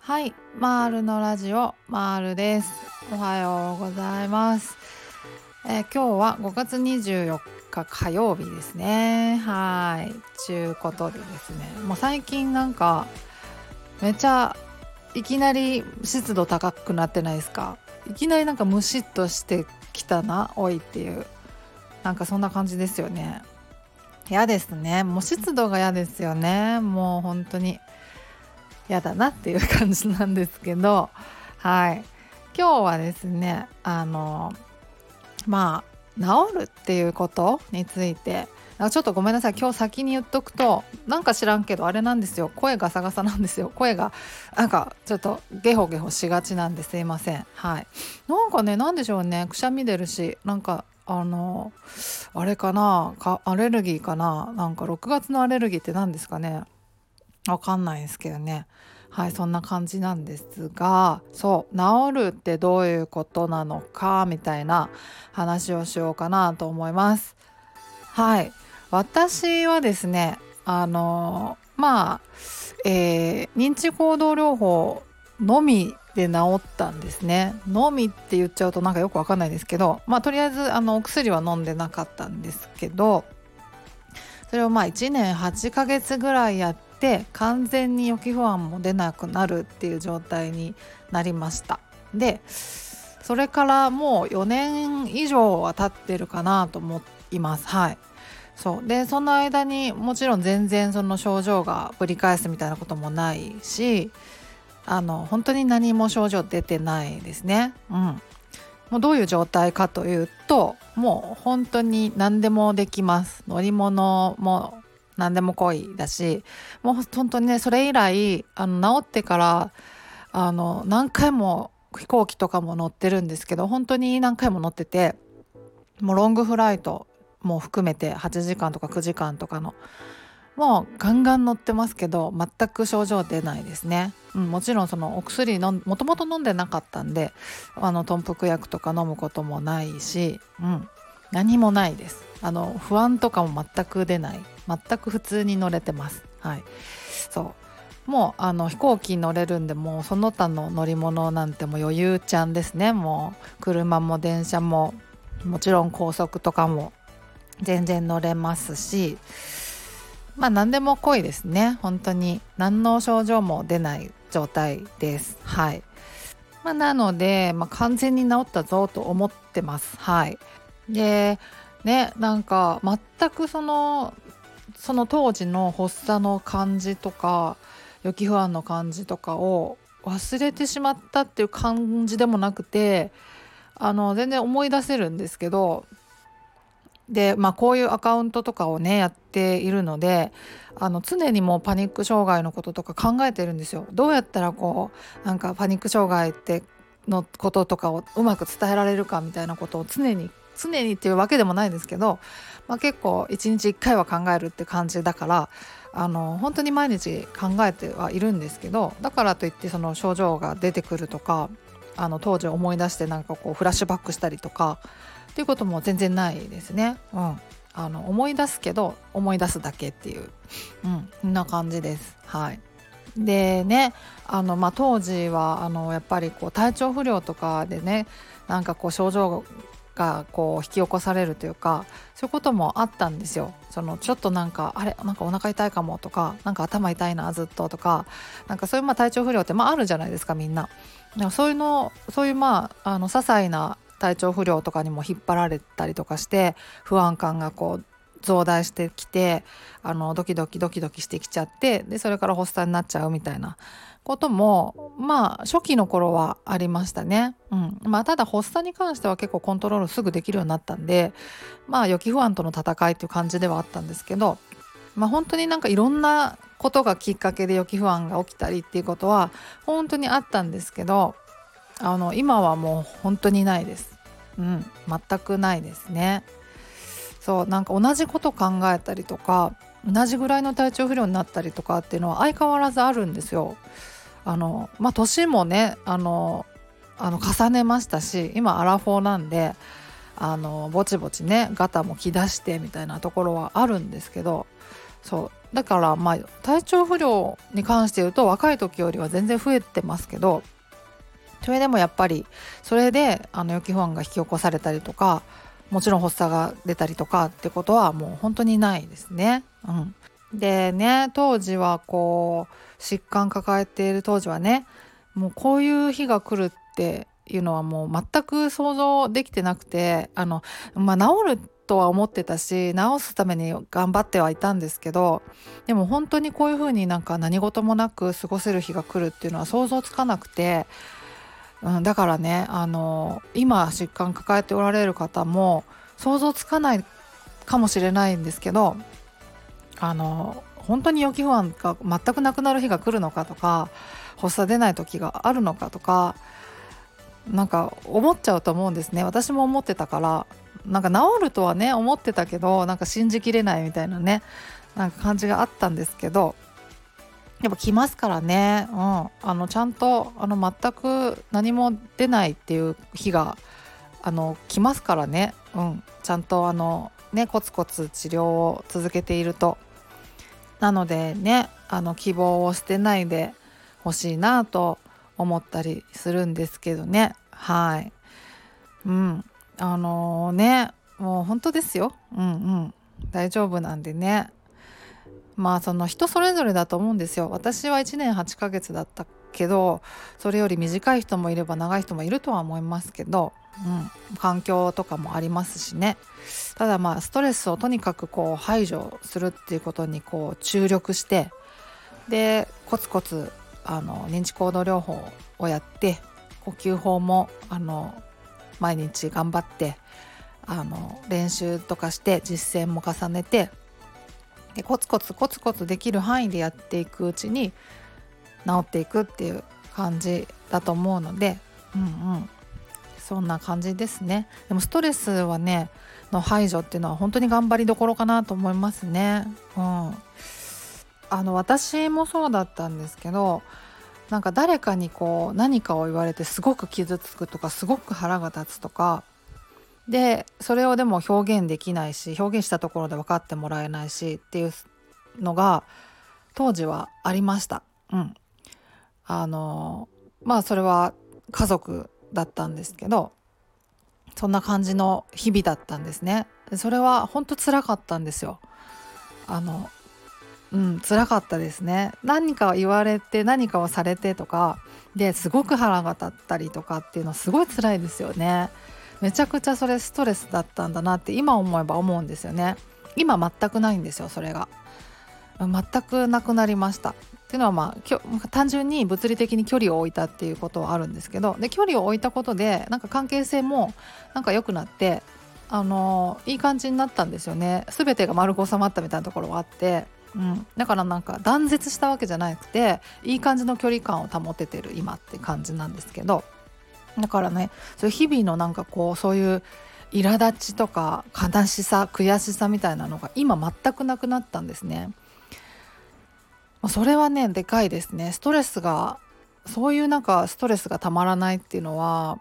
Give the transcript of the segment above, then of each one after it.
はい、マールのラジオマールです。おはようございます。えー、今日は5月24日火曜日ですね。はい、ちゅうことでですね。もう最近なんかめちゃいきなり湿度高くなってないですか？いきなりなんかムシッとしてきたな、おいっていうなんかそんな感じですよね。嫌ですね。もう湿度が嫌ですよね。もう本当に。嫌だなっていう感じなんですけど。はい。今日はですねあのまあ治るっていうことについて。ちょっとごめんなさい。今日先に言っとくとなんか知らんけどあれなんですよ。声ガサガサなんですよ。声がなんかちょっとゲホゲホしがちなんですいません。はい。なんかね何でしょうね。くしゃみ出るしなんかあのあれかなかアレルギーかななんか6月のアレルギーって何ですかね。わかんないですけどね。はいそんな感じなんですがそう治るってどういうことなのかみたいな話をしようかなと思います。はい私はですねあのまあ、えー、認知行動療法のみで治ったんですね。のみって言っちゃうとなんかよくわかんないですけどまあとりあえずあのお薬は飲んでなかったんですけどそれをまあ1年8ヶ月ぐらいやって完全に予期不安も出なくなるっていう状態になりました。でそれからもう4年以上は経ってるかなと思います。はい。そう。でその間にもちろん全然その症状がぶり返すみたいなこともないしあの本当に何も症状出てないですね。うん。もうどういう状態かというともう本当に何でもできます。乗り物も何でも来いだしもう本当にねそれ以来あの治ってからあの何回も飛行機とかも乗ってるんですけど本当に何回も乗っててもうロングフライトも含めて8時間とか9時間とかのもうガンガン乗ってますけど全く症状出ないですね、うん、もちろんそのお薬のもともと飲んでなかったんであの豚腹薬とか飲むこともないし、うん、何もないです。あの不安とかも全く出ない。全く普通に乗れてます。はい。そう。もうあの飛行機乗れるんでもうその他の乗り物なんても余裕ちゃんですね。もう車も電車ももちろん高速とかも全然乗れますしまあ何でも濃いですね。本当に。何の症状も出ない状態です。はい。まあ、なので、まあ、完全に治ったぞと思ってます。はい。でねなんか全くそのその当時の発作の感じとか予期不安の感じとかを忘れてしまったっていう感じでもなくてあの全然思い出せるんですけどでまあこういうアカウントとかをねやっているのであの常にもうパニック障害のこととか考えてるんですよ。どうやったらこうなんかパニック障害ってのこととかをうまく伝えられるかみたいなことを常に常にっていうわけでもないんですけど、まあ、結構一日一回は考えるって感じだからあの本当に毎日考えてはいるんですけどだからといってその症状が出てくるとかあの当時思い出してなんかこうフラッシュバックしたりとかっていうことも全然ないですね。うん、あの思い出すけど思い出すだけっていう、うん、そんな感じです。はいでねあの、まあ、当時はあのやっぱりこう体調不良とかでねなんかこう症状がこう引き起こされるというかそういうこともあったんですよ。そのちょっとなんかあれなんかお腹痛いかもとかなんか頭痛いなずっととかなんかそういうまあ体調不良ってまああるじゃないですかみんな。でもそういうのそういうまああの些細な体調不良とかにも引っ張られたりとかして不安感がこう増大してきてあのドキドキドキドキしてきちゃってでそれから発作になっちゃうみたいなこともまあ初期の頃はありましたね。うんまあ、ただ発作に関しては結構コントロールすぐできるようになったんでまあ予期不安との戦いっていう感じではあったんですけど、まあ、本当になんかいろんなことがきっかけで予期不安が起きたりっていうことは本当にあったんですけどあの今はもう本当にないです。うん、全くないですね。そうなんか同じこと考えたりとか同じぐらいの体調不良になったりとかっていうのは相変わらずあるんですよ。あのまあ年もねあのあの重ねましたし今アラフォーなんであのぼちぼちねガタも来だしてみたいなところはあるんですけどそうだからまあ体調不良に関して言うと若い時よりは全然増えてますけどそれでもやっぱりそれであの予期不安が引き起こされたりとかもちろん発作が出たりとかってことはもう本当にないですね。うん、でね当時はこう疾患抱えている当時はねもうこういう日が来るっていうのはもう全く想像できてなくてあの、まあ、治るとは思ってたし治すために頑張ってはいたんですけどでも本当にこういう風になんか何事もなく過ごせる日が来るっていうのは想像つかなくて、うん、だからねあの今疾患抱えておられる方も想像つかないかもしれないんですけどあの本当に予期不安が全くなくなる日が来るのかとか発作出ない時があるのかとかなんか思っちゃうと思うんですね。私も思ってたからなんか治るとはね思ってたけどなんか信じきれないみたいなねなんか感じがあったんですけどやっぱ来ますからね、うん、あのちゃんとあの全く何も出ないっていう日があの来ますからね、うん、ちゃんとあのねコツコツ治療を続けていると。なのでねあの希望を捨てないでほしいなと思ったりするんですけどね。はい。うん。あのー、ねもう本当ですよ。うんうん。大丈夫なんでね。まあその人それぞれだと思うんですよ。私は1年8ヶ月だったけどそれより短い人もいれば長い人もいるとは思いますけど、うん、環境とかもありますしね。ただまあストレスをとにかくこう排除するっていうことにこう注力してでコツコツあの認知行動療法をやって呼吸法もあの毎日頑張ってあの練習とかして実践も重ねてでコツコツコツコツできる範囲でやっていくうちに治っていくっていう感じだと思うのでうんうん。そんな感じですね。でもストレスはねの排除っていうのは本当に頑張りどころかなと思いますね。うん。あの私もそうだったんですけどなんか誰かにこう何かを言われてすごく傷つくとかすごく腹が立つとかでそれをでも表現できないし表現したところで分かってもらえないしっていうのが当時はありました。うん、あのまあそれは家族だったんですけどそんな感じの日々だったんですね。それは本当辛かったんですよ。あのうん辛かったですね何か言われて何かをされてとかですごく腹が立ったりとかっていうのはすごい辛いですよねめちゃくちゃそれストレスだったんだなって今思えば思うんですよね。今全くないんですよそれが。全くなくなりました。っていうのはまあ単純に物理的に距離を置いたっていうことはあるんですけどで距離を置いたことでなんか関係性もなんか良くなってあのいい感じになったんですよね。全てが丸く収まったみたいなところはあってうん、だからなんか断絶したわけじゃなくていい感じの距離感を保ててる今って感じなんですけどだからねそう日々のなんかこうそういう苛立ちとか悲しさ悔しさみたいなのが今全くなくなったんですね。それはねでかいですねストレスがそういうなんかストレスがたまらないっていうのは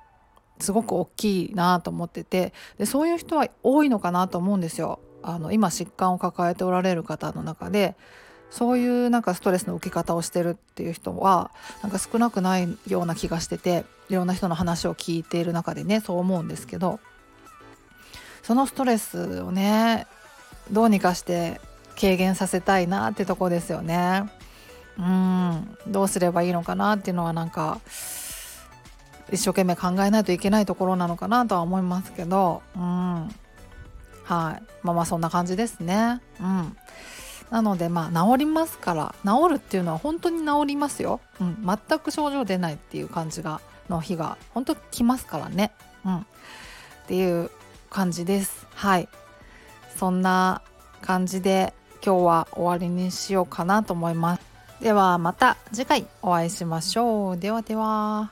すごく大きいなと思っててでそういう人は多いのかなと思うんですよ。あの今疾患を抱えておられる方の中でそういうなんかストレスの受け方をしてるっていう人はなんか少なくないような気がしてていろんな人の話を聞いている中でねそう思うんですけどそのストレスをねどうにかして軽減させたいなってとこですよね。うん。どうすればいいのかなっていうのはなんか一生懸命考えないといけないところなのかなとは思いますけどうん。はい。まあまあそんな感じですね。うん。なのでまあ治りますから治るっていうのは本当に治りますよ、うん、全く症状出ないっていう感じがの日が本当来ますからね。うん。っていう感じです。はい。そんな感じで今日は終わりにしようかなと思います。ではまた次回お会いしましょう。ではでは。